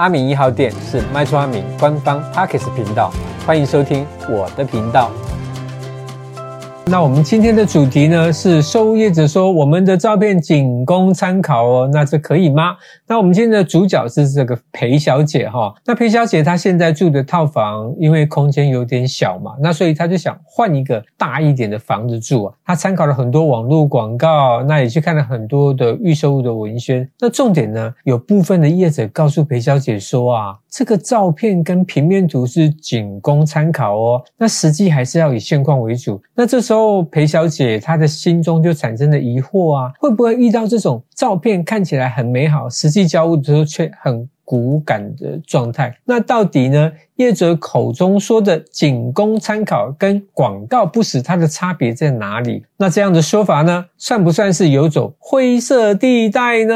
阿明一号店是麦厨阿明官方 Parks 频道，欢迎收听我的频道。那我们今天的主题呢，是售屋业者说我们的照片仅供参考哦，那这可以吗？那我们今天的主角是这个裴小姐哈。那裴小姐她现在住的套房，因为空间有点小嘛，那所以她就想换一个大一点的房子住啊。她参考了很多网络广告，那也去看了很多的预售物的文宣。那重点呢，有部分的业者告诉裴小姐说啊，这个照片跟平面图是仅供参考哦，那实际还是要以现况为主。那这时候。哦裴小姐她的心中就产生了疑惑啊，会不会遇到这种照片看起来很美好，实际交物的时候却很骨感的状态？那到底呢，业者口中说的仅供参考跟广告不实，它的差别在哪里？那这样的说法呢，算不算是有走灰色地带呢？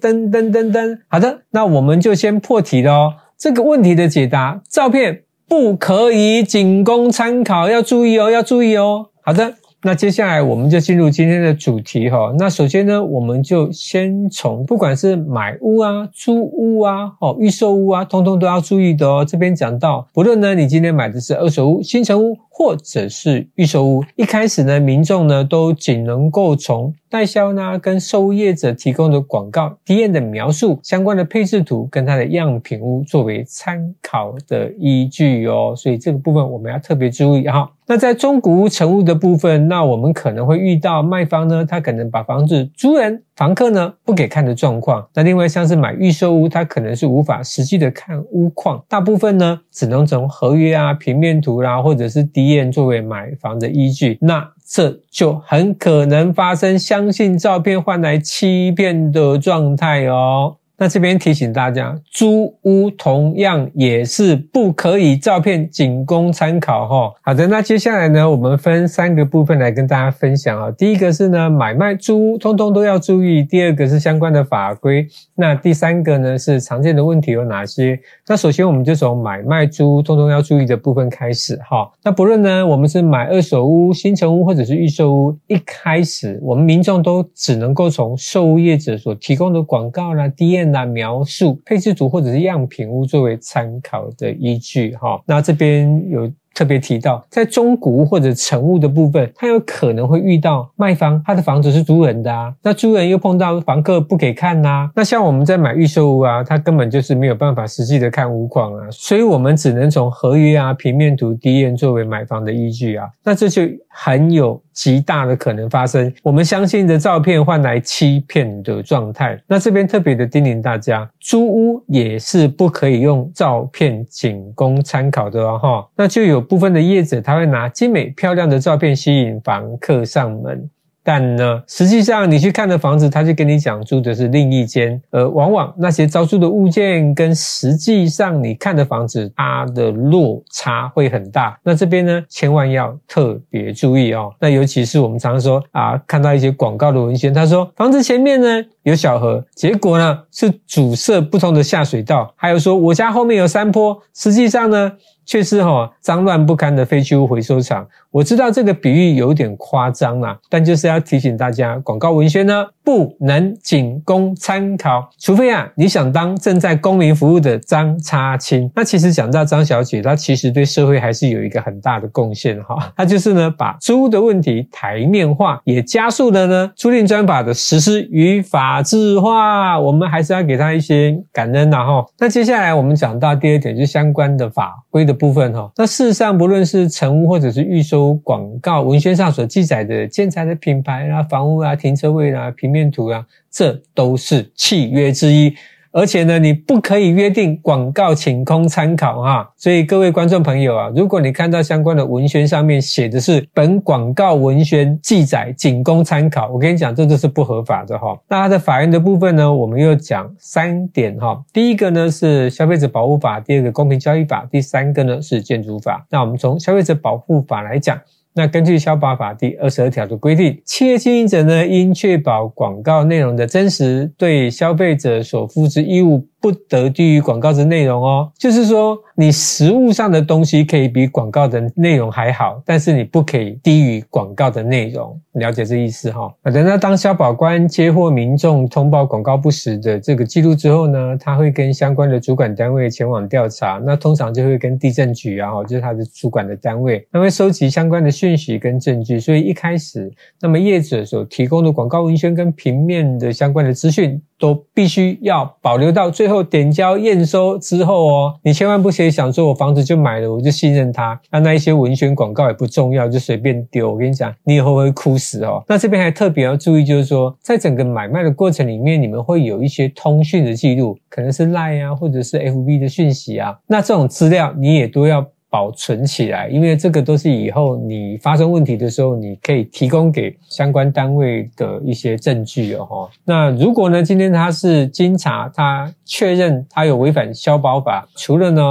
噔噔噔噔，好的，那我们就先破题了哦。这个问题的解答，照片不可以仅供参考，要注意哦，要注意哦。好的，那接下来我们就进入今天的主题哈。那首先呢，我们就先从不管是买屋啊、租屋啊、哦预售屋啊，通通都要注意的哦。这边讲到，不论呢你今天买的是二手屋、新城屋，或者是预售屋，一开始呢，民众呢都仅能够从代销呢跟售业者提供的广告、D N 的描述、相关的配置图跟它的样品屋作为参考的依据哦。所以这个部分我们要特别注意哈。那在中古屋、成屋的部分，那我们可能会遇到卖方呢，他可能把房子租人。房客呢不给看的状况，那另外像是买预售屋，它可能是无法实际的看屋况，大部分呢只能从合约啊、平面图啦、或者是 DM 作为买房的依据，那这就很可能发生相信照片换来欺骗的状态哦。那这边提醒大家，租屋同样也是不可以照片仅供参考哈。好的，那接下来呢，我们分三个部分来跟大家分享啊。第一个是呢，买卖租屋通通都要注意；第二个是相关的法规；那第三个呢是常见的问题有哪些？那首先我们就从买卖租屋通通要注意的部分开始哈。那不论呢，我们是买二手屋、新成屋或者是预售屋，一开始我们民众都只能够从售屋业者所提供的广告啦、DM。那描述配置图或者是样品屋作为参考的依据哈，那这边有。特别提到，在中古屋或者成屋的部分，他有可能会遇到卖方他的房子是租人的啊，那租人又碰到房客不给看呐、那像我们在买预售屋啊，他根本就是没有办法实际的看屋况啊，所以我们只能从合约啊、平面图、DM 作为买房的依据啊，那这就很有极大的可能发生我们相信的照片换来欺骗的状态。那这边特别的叮咛大家，租屋也是不可以用照片仅供参考的哦哈，那就有。部分的业者他会拿精美漂亮的照片吸引房客上门，但呢，实际上你去看的房子，他就跟你讲住的是另一间，而往往那些招租的物件跟实际上你看的房子，它的落差会很大。那这边呢，千万要特别注意哦。那尤其是我们常说啊，看到一些广告的文献，他说房子前面呢有小河，结果呢是阻塞不同的下水道，还有说我家后面有山坡，实际上呢。却是哦脏乱不堪的废弃物回收厂。我知道这个比喻有点夸张啦，但就是要提醒大家，广告文宣呢不能仅供参考，除非啊你想当正在公民服务的张插青。那其实讲到张小姐，她其实对社会还是有一个很大的贡献哈。她就是呢把租的问题台面化，也加速了呢租赁专法的实施与法制化。我们还是要给她一些感恩呐哈。那接下来我们讲到第二点，就相关的法规的部分哈。那事实上，不论是成屋或者是预售，广告文宣上所记载的建材的品牌啊、房屋啊、停车位啊、平面图啊，这都是契约之一。而且呢，你不可以约定广告仅供参考哈。所以各位观众朋友啊，如果你看到相关的文宣上面写的是本广告文宣记载仅供参考，我跟你讲，这都是不合法的哈。那它的法院的部分呢，我们又讲三点哈。第一个呢是消费者保护法，第二个公平交易法，第三个呢是建筑法。那我们从消费者保护法来讲。那根据消保法第二十二条的规定，企业经营者呢，应确保广告内容的真实，对消费者所负之义务不得低于广告之内容哦。就是说，你实物上的东西可以比广告的内容还好，但是你不可以低于广告的内容。了解这意思哈？好的，那当消保官接获民众通报广告不实的这个记录之后呢，他会跟相关的主管单位前往调查。那通常就会跟地震局啊，就是他的主管的单位，他会收集相关的讯息跟证据。所以一开始，那么业者所提供的广告文宣跟平面的相关的资讯，都必须要保留到最后点交验收之后哦。你千万不可以想说，我房子就买了，我就信任他，那那一些文宣广告也不重要，就随便丢。我跟你讲，你以后会哭死哦。那这边还特别要注意，就是说，在整个买卖的过程里面，你们会有一些通讯的记录，可能是 Line 啊，或者是 FB 的讯息啊，那这种资料你也都要。保存起来，因为这个都是以后你发生问题的时候，你可以提供给相关单位的一些证据哦。那如果呢，今天他是经查，他确认他有违反消保法，除了呢，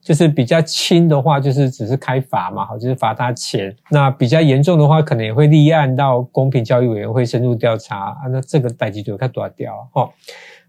就是比较轻的话，就是只是开罚嘛，好，就是罚他钱。那比较严重的话，可能也会立案到公平交易委员会深入调查啊。那这个代志就看多少条哦。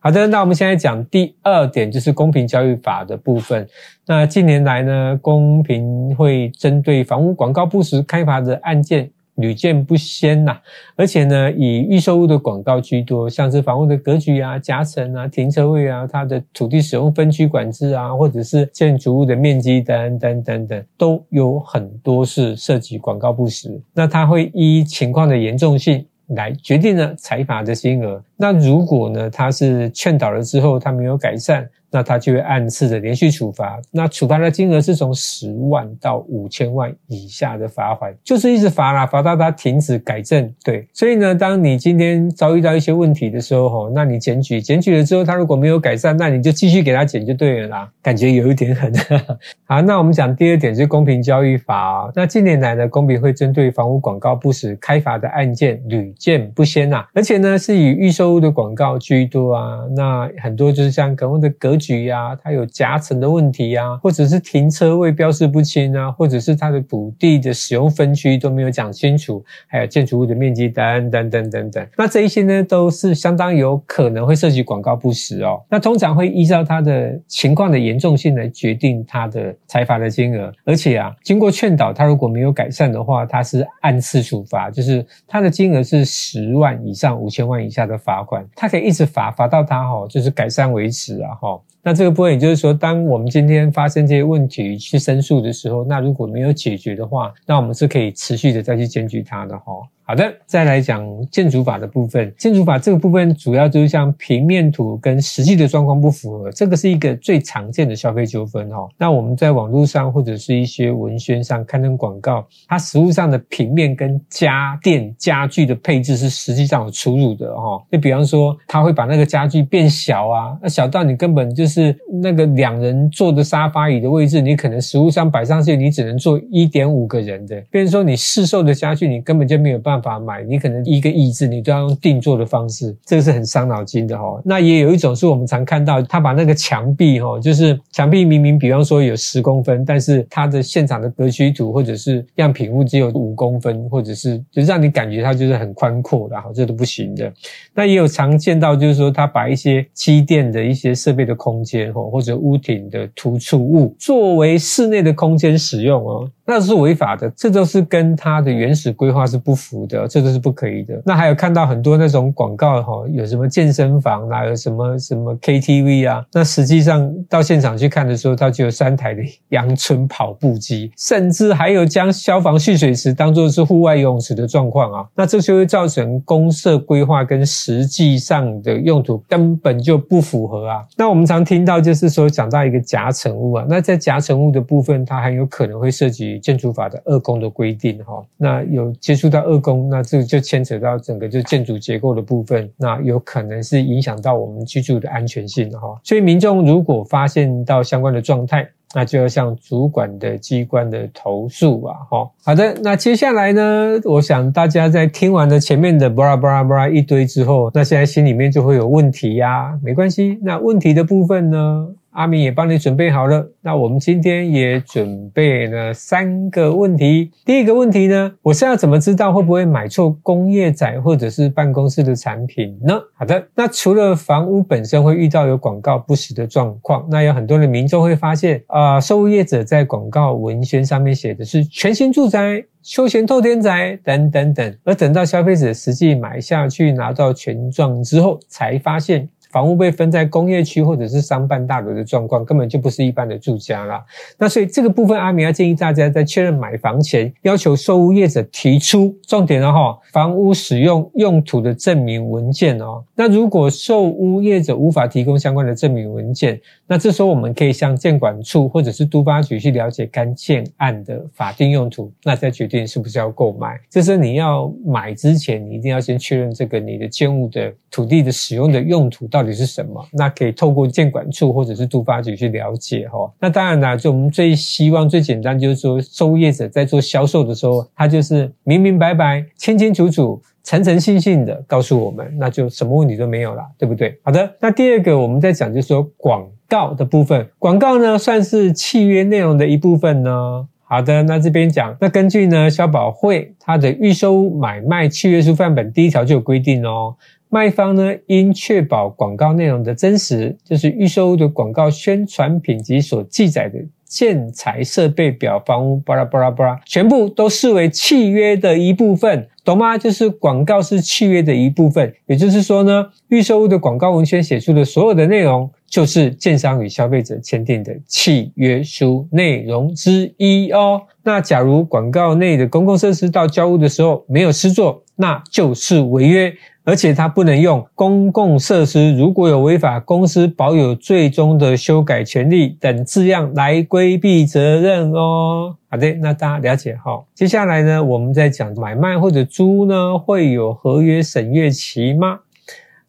好的，那我们现在讲第二点，就是公平交易法的部分。那近年来呢，公平会针对房屋广告不实开发的案件屡见不鲜呐，而且呢，以预售屋的广告居多，像是房屋的格局啊、夹层啊、停车位啊、它的土地使用分区管制啊，或者是建筑物的面积等等等等，都有很多是涉及广告不实。那它会依情况的严重性。来决定了裁罚的金额。那如果呢，他是劝导了之后，他没有改善。那他就会按次的连续处罚，那处罚的金额是从十万到五千万以下的罚款，就是一直罚啦，罚到他停止改正。对，所以呢，当你今天遭遇到一些问题的时候，吼，那你检举，检举了之后，他如果没有改善，那你就继续给他检就对了啦。感觉有一点狠。好，那我们讲第二点是公平交易法。那近年来呢，公平会针对房屋广告不实开罚的案件屡见不鲜呐，而且呢，是以预售购物的广告居多啊。那很多就是像可能的格局。局呀，它有夹层的问题啊，或者是停车位标示不清啊，或者是它的土地的使用分区都没有讲清楚，还有建筑物的面积等等等等等。那这一些呢，都是相当有可能会涉及广告不实哦。那通常会依照它的情况的严重性来决定它的裁罚的金额，而且啊，经过劝导，他如果没有改善的话，他是按次处罚，就是他的金额是十万以上五千万以下的罚罚款，他可以一直罚罚到他哈，就是改善为止啊哈。那这个部分也就是说，当我们今天发生这些问题去申诉的时候，那如果没有解决的话，那我们是可以持续的再去检举它的哈。好的，再来讲建筑法的部分。建筑法这个部分主要就是像平面图跟实际的状况不符合，这个是一个最常见的消费纠纷哈。那我们在网络上或者是一些文宣上刊登广告，它实物上的平面跟家电家具的配置是实际上有出入的哈。就比方说，他会把那个家具变小啊，那小到你根本就是是那个两人坐的沙发椅的位置，你可能实物上摆上去，你只能坐一点五个人的。比如说你市售的家具，你根本就没有办法。买，你可能一个椅子你都要用定做的方式，这个是很伤脑筋的哈。那也有一种是我们常看到，他把那个墙壁哈，就是墙壁明明比方说有十公分，但是它的现场的格局图或者是样品物只有五公分，或者是就让你感觉它就是很宽阔的哈，这都不行的。那也有常见到就是说，他把一些机电的一些设备的空间哈，或者屋顶的突出物作为室内的空间使用哦。那是违法的，这都是跟它的原始规划是不符的，这都是不可以的。那还有看到很多那种广告哈，有什么健身房啊，有什么什么 KTV 啊，那实际上到现场去看的时候，它就有三台的阳春跑步机，甚至还有将消防蓄水池当做是户外游泳池的状况啊。那这就会造成公社规划跟实际上的用途根本就不符合啊。那我们常听到就是说讲到一个夹层物啊，那在夹层物的部分，它很有可能会涉及。建筑法的二工的规定，哈，那有接触到二工，那这就牵扯到整个就建筑结构的部分，那有可能是影响到我们居住的安全性，哈。所以民众如果发现到相关的状态，那就要向主管的机关的投诉啊，哈。好的，那接下来呢，我想大家在听完了前面的巴拉巴拉巴拉一堆之后，那现在心里面就会有问题呀，没关系，那问题的部分呢？阿明也帮你准备好了。那我们今天也准备了三个问题。第一个问题呢，我是要怎么知道会不会买错工业宅或者是办公室的产品呢？好的，那除了房屋本身会遇到有广告不实的状况，那有很多的民众会发现啊，售屋业者在广告文宣上面写的是全新住宅、休闲透天宅等等等，而等到消费者实际买下去拿到权状之后，才发现。房屋被分在工业区或者是商办大楼的状况，根本就不是一般的住家啦。那所以这个部分，阿明要建议大家在确认买房前，要求售屋业者提出重点了哈，房屋使用用途的证明文件哦。那如果售屋业者无法提供相关的证明文件，那这时候我们可以向建管处或者是都发局去了解该建案的法定用途，那再决定是不是要购买。这是你要买之前，你一定要先确认这个你的建物的土地的使用的用途到。到底是什么？那可以透过建管处或者是督发局去了解哈。那当然啦，就我们最希望最简单就是说，收业者在做销售的时候，他就是明明白白、清清楚楚、诚诚信信的告诉我们，那就什么问题都没有了，对不对？好的，那第二个我们在讲就是说广告的部分，广告呢算是契约内容的一部分呢。好的，那这边讲，那根据呢消保会它的预售屋买卖契约书范本第一条就有规定哦。卖方呢，应确保广告内容的真实，就是预售的广告宣传品及所记载的建材设备表、房屋巴拉巴拉巴拉，全部都视为契约的一部分，懂吗？就是广告是契约的一部分，也就是说呢，预售屋的广告文宣写出的所有的内容，就是建商与消费者签订的契约书内容之一哦。那假如广告内的公共设施到交屋的时候没有施作，那就是违约。而且它不能用公共设施，如果有违法，公司保有最终的修改权利等字样来规避责任哦。好的，那大家了解哈。接下来呢，我们再讲买卖或者租呢，会有合约审阅期吗？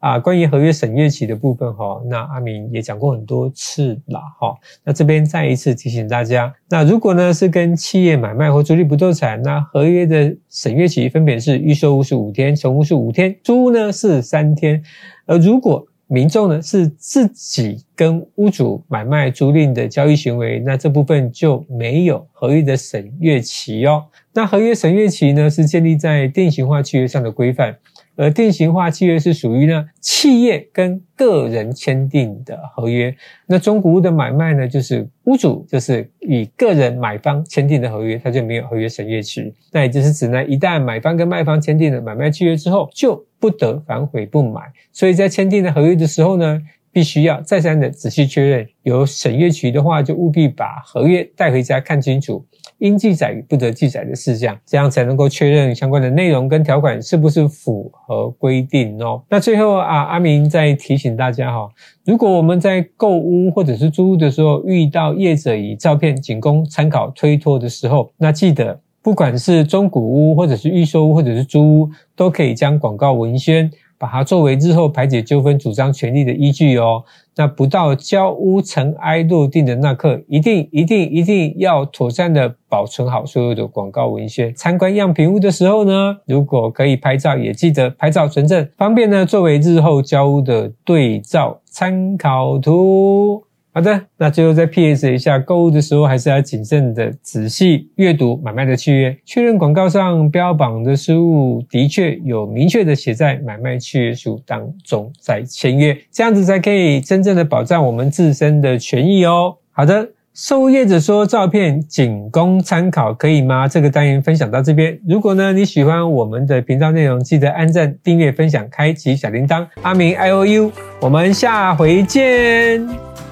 啊，关于合约审阅期的部分哈，那阿明也讲过很多次了哈。那这边再一次提醒大家，那如果呢是跟企业买卖或租赁不动产，那合约的审阅期分别是预售屋是五天，成屋是五天，租屋呢是三天。而如果民众呢是自己跟屋主买卖租赁的交易行为，那这部分就没有合约的审阅期哦。那合约审阅期呢是建立在定型化契约上的规范。而定型化契约是属于呢企业跟个人签订的合约，那中古屋的买卖呢，就是屋主就是与个人买方签订的合约，它就没有合约审阅期。那也就是指呢，一旦买方跟卖方签订了买卖契约之后，就不得反悔不买。所以在签订的合约的时候呢，必须要再三的仔细确认，有审阅期的话，就务必把合约带回家看清楚。应记载与不得记载的事项，这样才能够确认相关的内容跟条款是不是符合规定哦。那最后啊，阿明再提醒大家哈，如果我们在购屋或者是租屋的时候遇到业者以照片仅供参考推脱的时候，那记得不管是中古屋或者是预售屋或者是租屋，都可以将广告文宣。把它作为日后排解纠纷、主张权利的依据哦。那不到交屋尘埃落定的那刻，一定、一定、一定要妥善的保存好所有的广告文宣。参观样品屋的时候呢，如果可以拍照，也记得拍照存证，方便呢作为日后交屋的对照参考图。好的，那最后再 PS 一下，购物的时候还是要谨慎的仔细阅读买卖的契约，确认广告上标榜的事物的确有明确的写在买卖契约书当中再签约，这样子才可以真正的保障我们自身的权益哦。好的，售业者说照片仅供参考，可以吗？这个单元分享到这边，如果呢你喜欢我们的频道内容，记得按赞、订阅、分享、开启小铃铛。阿明 I O U，我们下回见。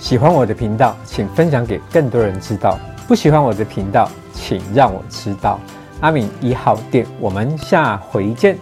喜欢我的频道，请分享给更多人知道。不喜欢我的频道，请让我知道。阿敏一号店，我们下回见。